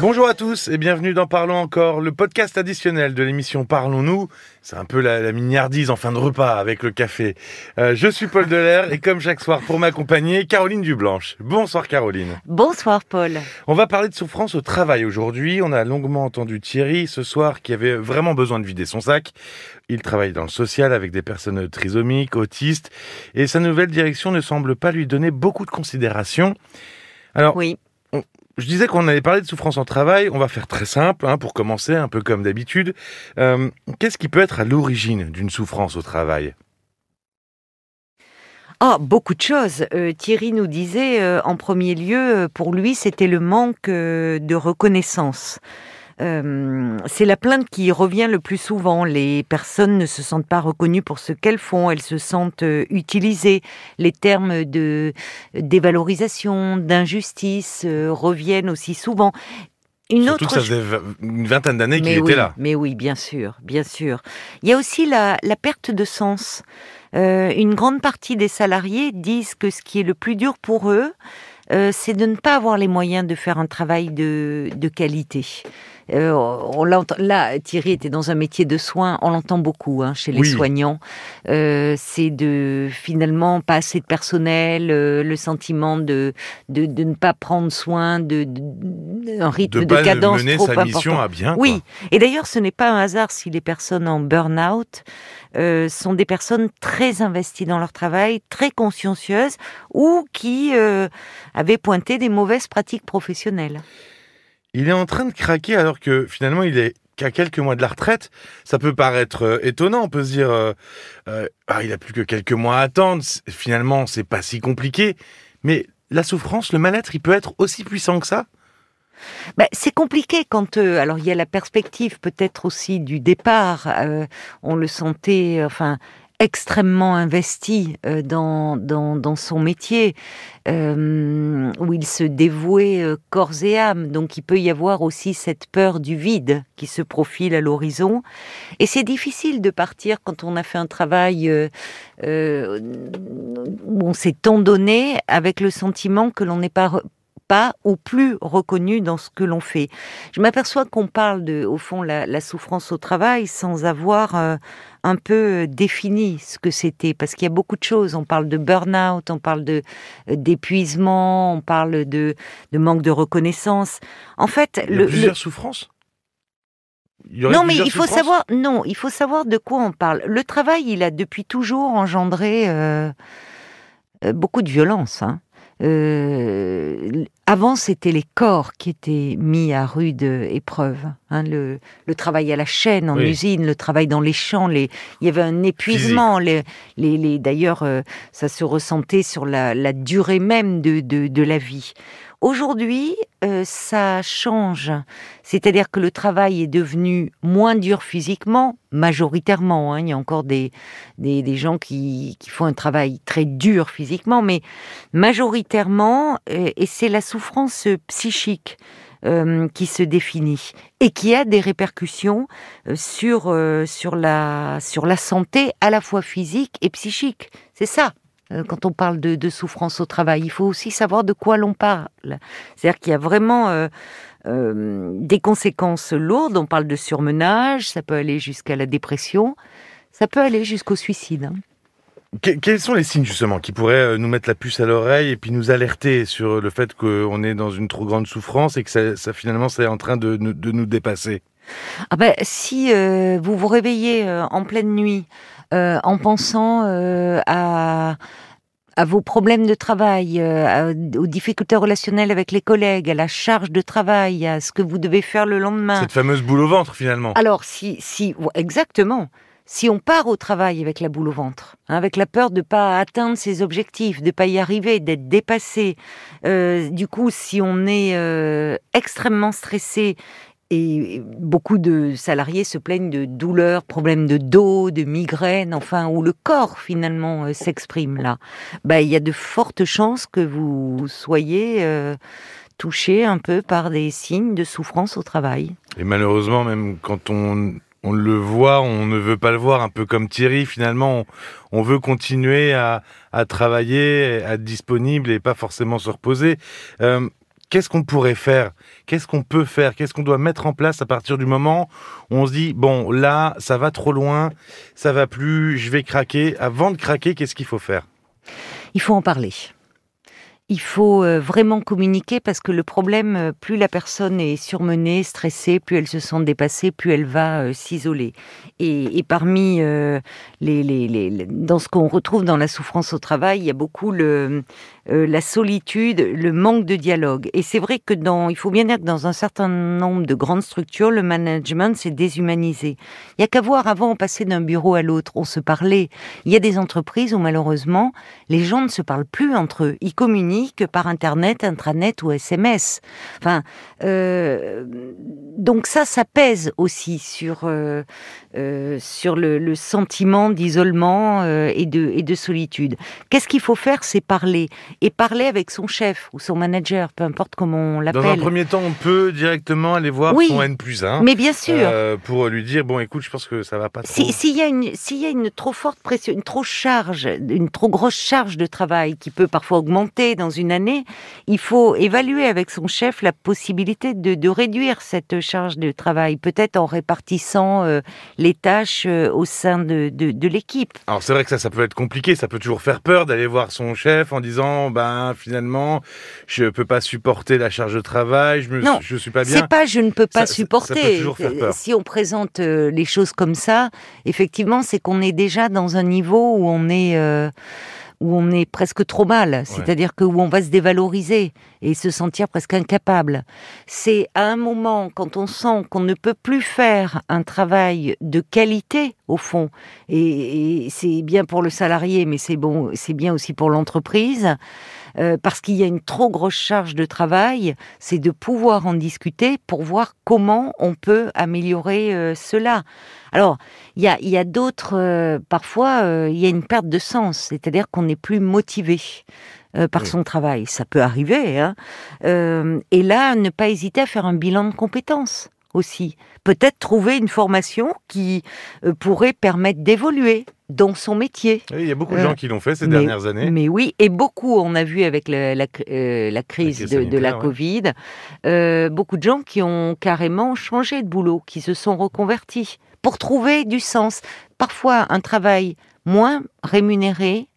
Bonjour à tous et bienvenue dans Parlons encore, le podcast additionnel de l'émission Parlons-nous. C'est un peu la, la mignardise en fin de repas avec le café. Euh, je suis Paul Delair et comme chaque soir pour m'accompagner, Caroline Dublanche. Bonsoir Caroline. Bonsoir Paul. On va parler de souffrance au travail aujourd'hui. On a longuement entendu Thierry ce soir qui avait vraiment besoin de vider son sac. Il travaille dans le social avec des personnes trisomiques, autistes et sa nouvelle direction ne semble pas lui donner beaucoup de considération. Alors, Oui. Je disais qu'on allait parler de souffrance en travail. On va faire très simple hein, pour commencer, un peu comme d'habitude. Euh, Qu'est-ce qui peut être à l'origine d'une souffrance au travail? Ah, beaucoup de choses. Euh, Thierry nous disait, euh, en premier lieu, pour lui, c'était le manque de reconnaissance. Euh, c'est la plainte qui revient le plus souvent. Les personnes ne se sentent pas reconnues pour ce qu'elles font, elles se sentent euh, utilisées. Les termes de dévalorisation, d'injustice euh, reviennent aussi souvent. Une Surtout autre que ça faisait une vingtaine d'années qu'il oui, était là. Mais oui, bien sûr, bien sûr. Il y a aussi la, la perte de sens. Euh, une grande partie des salariés disent que ce qui est le plus dur pour eux, euh, c'est de ne pas avoir les moyens de faire un travail de, de qualité. Euh, on l'entend- là, Thierry était dans un métier de soins, on l'entend beaucoup hein, chez les Oui. soignants. Euh, c'est de finalement pas assez de personnel, euh, le sentiment de, de, de ne pas prendre soin de, de- un rythme De de, cadence mener trop sa mission important. à bien. Oui, et d'ailleurs, ce n'est pas un hasard si les personnes en burn-out sont des personnes très investies dans leur travail, très consciencieuses, ou qui avaient pointé des mauvaises pratiques professionnelles. Il est en train de craquer alors que finalement il est qu'à quelques mois de la retraite. Ça peut paraître euh, étonnant. On peut se dire, euh, euh, ah, il a plus que quelques mois à attendre. Finalement, c'est pas si compliqué. Mais la souffrance, le mal-être, il peut être aussi puissant que ça? Ben, c'est compliqué quand, euh, alors il y a la perspective peut-être aussi du départ. euh, on le sentait, enfin extrêmement investi euh, dans, dans, dans son métier, euh, où il se dévouait euh, corps et âme. Donc il peut y avoir aussi cette peur du vide qui se profile à l'horizon. Et c'est difficile de partir quand on a fait un travail euh, euh, où on s'est tant donné avec le sentiment que l'on n'est pas pas ou plus reconnu dans ce que l'on fait. Je m'aperçois qu'on parle de, au fond, la, la souffrance au travail sans avoir euh, un peu euh, défini ce que c'était, parce qu'il y a beaucoup de choses. On parle de burn-out, on parle de euh, d'épuisement, on parle de, de manque de reconnaissance. En fait, Il y a le, plusieurs le- souffrances. Non, mais il faut savoir. Non, il faut savoir de quoi on parle. Le travail, il a depuis toujours engendré euh, beaucoup de violence. hein. Euh, avant, c'était les corps qui étaient mis à rude épreuve. hein. le, le travail à la chaîne, en Oui. usine, le travail dans les champs. Les, il y avait un épuisement. Les, les, les- D'ailleurs, euh, ça se ressentait sur la, la durée même de, de, de la vie. Aujourd'hui, euh, ça change. C'est-à-dire que le travail est devenu moins dur physiquement, majoritairement. hein. Il y a encore des, des, des gens qui, qui font un travail très dur physiquement, mais majoritairement, euh, et c'est la souffrance psychique euh, qui se définit et qui a des répercussions euh, sur, euh, sur, la, sur la santé à la fois physique et psychique. C'est ça. Euh, Quand on parle de, de souffrance au travail, il faut aussi savoir de quoi l'on parle. C'est-à-dire qu'il y a vraiment euh, euh, des conséquences lourdes. On parle de surmenage, ça peut aller jusqu'à la dépression, ça peut aller jusqu'au suicide. hein. Que- quels sont les signes justement qui pourraient nous mettre la puce à l'oreille et puis nous alerter sur le fait qu'on est dans une trop grande souffrance et que ça, ça, finalement c'est en train de, nous- de nous dépasser? Ah ben, si euh, vous vous réveillez euh, en pleine nuit en pensant euh, à à vos problèmes de travail, euh, aux difficultés relationnelles avec les collègues, à la charge de travail, à ce que vous devez faire le lendemain. Cette fameuse boule au ventre finalement. Alors, si, si, exactement. Si on part au travail avec la boule au ventre, hein, avec la peur de ne pas atteindre ses objectifs, de ne pas y arriver, d'être dépassé, euh, du coup, si on est euh, extrêmement stressé, et beaucoup de salariés se plaignent de douleurs, problèmes de dos, de migraines, enfin, où le corps finalement euh, s'exprime là, bah, il y a de fortes chances que vous soyez euh, touché un peu par des signes de souffrance au travail. Et malheureusement, même quand on, le voit, on ne veut pas le voir, un peu comme Thierry, finalement, on, veut continuer à, à travailler, à être disponible et pas forcément se reposer. Euh, qu'est-ce qu'on pourrait faire? Qu'est-ce qu'on peut faire? Qu'est-ce qu'on doit mettre en place à partir du moment où on se dit bon là ça va trop loin, ça va plus, je vais craquer. Avant de craquer, qu'est-ce qu'il faut faire? Il faut en parler il faut euh, vraiment communiquer parce que le problème, euh, plus la personne est surmenée, stressée, plus elle se sent dépassée, plus elle va euh, s'isoler. Et, parmi les, les, dans ce qu'on retrouve dans la souffrance au travail, il y a beaucoup le, la solitude, le manque de dialogue. Et c'est vrai que dans, il faut bien dire que dans un certain nombre de grandes structures, le management s'est déshumanisé. Il y a qu'à voir avant, on passait d'un bureau à l'autre, on se parlait. Il y a des entreprises où malheureusement, les gens ne se parlent plus entre eux. Ils communiquent que par Internet, intranet ou SMS. Enfin, euh, donc ça, ça pèse aussi sur, euh, euh, sur le, sentiment d'isolement et, de, et de solitude. Qu'est-ce qu'il faut faire? C'est parler. Et parler avec son chef ou son manager, peu importe comment on l'appelle. Dans un premier temps, on peut directement aller voir son N plus 1. Mais bien sûr. pour lui dire, bon, écoute, je pense que ça va pas trop. S'il y, a une, y a une trop forte pression, une trop charge, une trop grosse charge de travail qui peut parfois augmenter dans une année, il faut évaluer avec son chef la possibilité de, réduire cette charge de travail, peut-être en répartissant euh, les tâches euh, au sein de, l'équipe. Alors c'est vrai que ça, ça peut être compliqué, ça peut toujours faire peur d'aller voir son chef en disant, ben finalement, je peux pas supporter la charge de travail, je me, non, je suis pas bien. C'est pas, je ne peux pas supporter. Si on présente euh, les choses comme ça, effectivement, c'est qu'on est déjà dans un niveau où on est où on est presque trop mal, c'est-à-dire que où on va se dévaloriser et se sentir presque incapable. C'est à un moment quand on sent qu'on ne peut plus faire un travail de qualité au fond, et, c'est bien pour le salarié, mais c'est bon, c'est bien aussi pour l'entreprise. Euh, parce qu'il y a une trop grosse charge de travail, c'est de pouvoir en discuter pour voir comment on peut améliorer euh, cela. Alors, il y a, d'autres, euh, parfois, euh, il y a une perte de sens, c'est-à-dire qu'on n'est plus motivé. Euh, par son travail, ça peut arriver. Hein. et là, ne pas hésiter à faire un bilan de compétences aussi. Peut-être trouver une formation qui pourrait permettre d'évoluer dans son métier. il y a beaucoup de gens qui l'ont fait ces dernières années. Mais oui, et beaucoup, on a vu avec la, crise de, la Covid, beaucoup de gens qui ont carrément changé de boulot, qui se sont reconvertis pour trouver du sens. Parfois un travail moins rémunéré,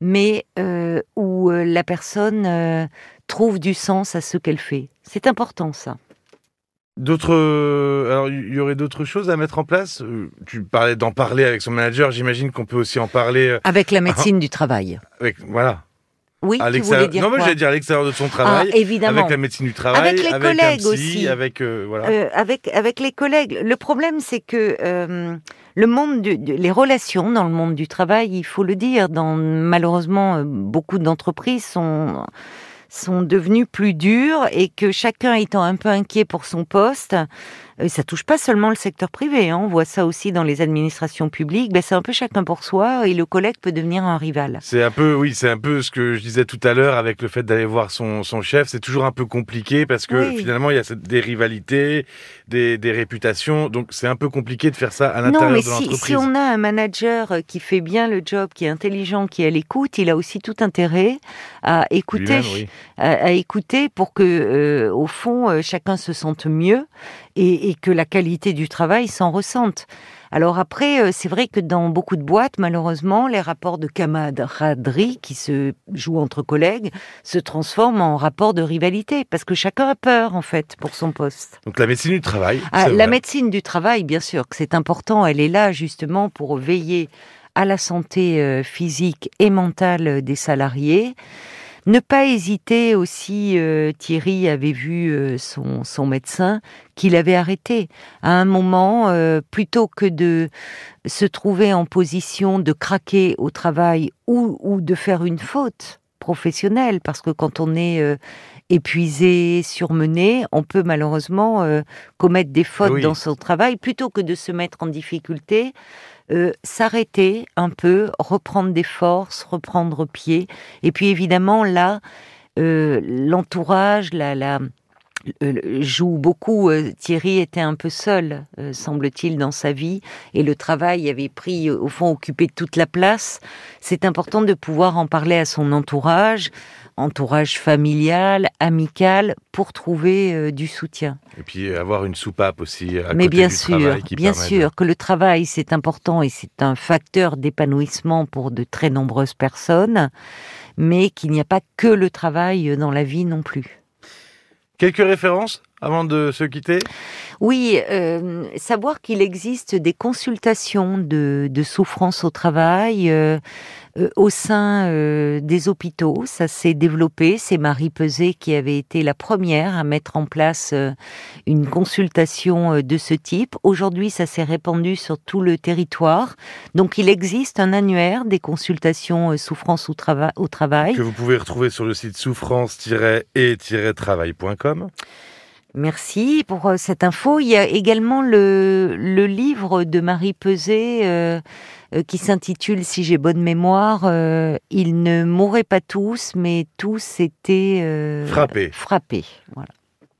mais euh, où euh, la personne euh, trouve du sens à ce qu'elle fait. C'est important ça. D'autres, alors il y aurait d'autres choses à mettre en place? Tu parlais d'en parler avec son manager. J'imagine qu'on peut aussi en parler avec la médecine du travail. Avec voilà. Oui, tu voulais dire Non, mais j'allais dire à l'extérieur de son travail. Ah, évidemment. Avec la médecine du travail. Avec les collègues aussi. Avec, euh, voilà. Euh, avec, avec les collègues. Le problème, c'est que euh, le monde, du, les relations dans le monde du travail, il faut le dire, dans malheureusement beaucoup d'entreprises sont sont devenues plus dures et que chacun étant un peu inquiet pour son poste, ça touche pas seulement le secteur privé, hein. on voit ça aussi dans les administrations publiques, ben, c'est un peu chacun pour soi et le collègue peut devenir un rival. C'est un peu, oui, c'est un peu ce que je disais tout à l'heure avec le fait d'aller voir son, son chef, c'est toujours un peu compliqué parce que finalement il y a des rivalités, des, des réputations, donc c'est un peu compliqué de faire ça à l'intérieur de l'entreprise. Non, mais si on a un manager qui fait bien le job, qui est intelligent, qui est à l'écoute, il a aussi tout intérêt à écouter, à, écouter pour que, euh, au fond, euh, chacun se sente mieux et, que la qualité du travail s'en ressente. Alors après, euh, c'est vrai que dans beaucoup de boîtes, malheureusement, les rapports de camaraderie qui se jouent entre collègues se transforment en rapports de rivalité parce que chacun a peur en fait pour son poste. Donc la médecine du travail. Ah, la médecine du travail, bien sûr, que c'est important. Elle est là justement pour veiller à la santé euh, physique et mentale des salariés. Ne pas hésiter aussi, euh, Thierry avait vu euh, son, son, médecin qu'il avait arrêté. À un moment, euh, plutôt que de se trouver en position de craquer au travail ou, ou de faire une faute professionnelle, parce que quand on est épuisé, surmené, on peut malheureusement commettre des fautes dans son travail, plutôt que de se mettre en difficulté. Euh, s'arrêter un peu, reprendre des forces, reprendre pied. Et puis évidemment, là, euh, l'entourage, la, joue beaucoup. Thierry était un peu seul, semble-t-il, dans sa vie, et le travail avait pris, au fond, occupé toute la place. C'est important de pouvoir en parler à son entourage, entourage familial, amical, pour trouver du soutien. Et puis avoir une soupape aussi à Mais côté bien du sûr, qui bien sûr que le travail c'est important et c'est un facteur d'épanouissement pour de très nombreuses personnes, mais qu'il n'y a pas que le travail dans la vie non plus. Quelques références? Avant de se quitter Oui, euh, savoir qu'il existe des consultations de, de souffrance au travail euh, euh, au sein euh, des hôpitaux. Ça s'est développé. C'est Marie Peset qui avait été la première à mettre en place euh, une consultation euh, de ce type. Aujourd'hui, ça s'est répandu sur tout le territoire. Donc, il existe un annuaire des consultations euh, souffrance au, trava- au travail. que vous pouvez retrouver sur le site souffrance-et-travail.com. Merci pour euh, cette info. Il y a également le, le livre de Marie Peset euh, euh, qui s'intitule, si j'ai bonne mémoire, euh, Ils ne mouraient pas tous, mais tous étaient euh, Frappés. frappés. Voilà.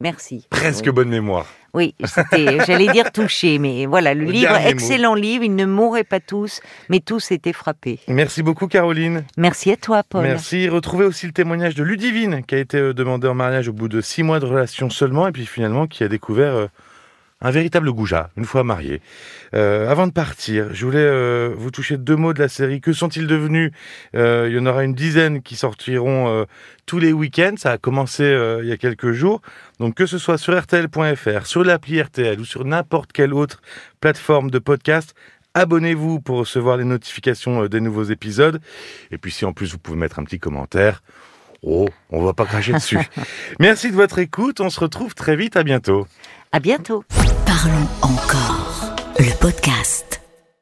Merci. Presque Oui, bonne mémoire. Oui, c'était, j'allais dire touché, mais voilà, le Le livre, mot. excellent livre. Ils ne mouraient pas tous, mais tous étaient frappés. Merci beaucoup Caroline. Merci à toi, Paul. Merci. Retrouvez aussi le témoignage de Ludivine qui a été euh, demandé en mariage au bout de six mois de relation seulement et puis finalement qui a découvert euh, un véritable goujat une fois marié. Euh, avant de partir, je voulais euh, vous toucher deux mots de la série. Que sont-ils devenus? Euh, Il y en aura une dizaine qui sortiront tous les week-ends. Ça a commencé il y a quelques jours. Donc que ce soit sur RTL.fr, sur l'appli RTL ou sur n'importe quelle autre plateforme de podcast, abonnez-vous pour recevoir les notifications des nouveaux épisodes. Et puis si en plus vous pouvez mettre un petit commentaire, oh, on va pas cracher dessus. Merci de votre écoute. On se retrouve très vite. À bientôt. À bientôt. Parlons encore. Le podcast.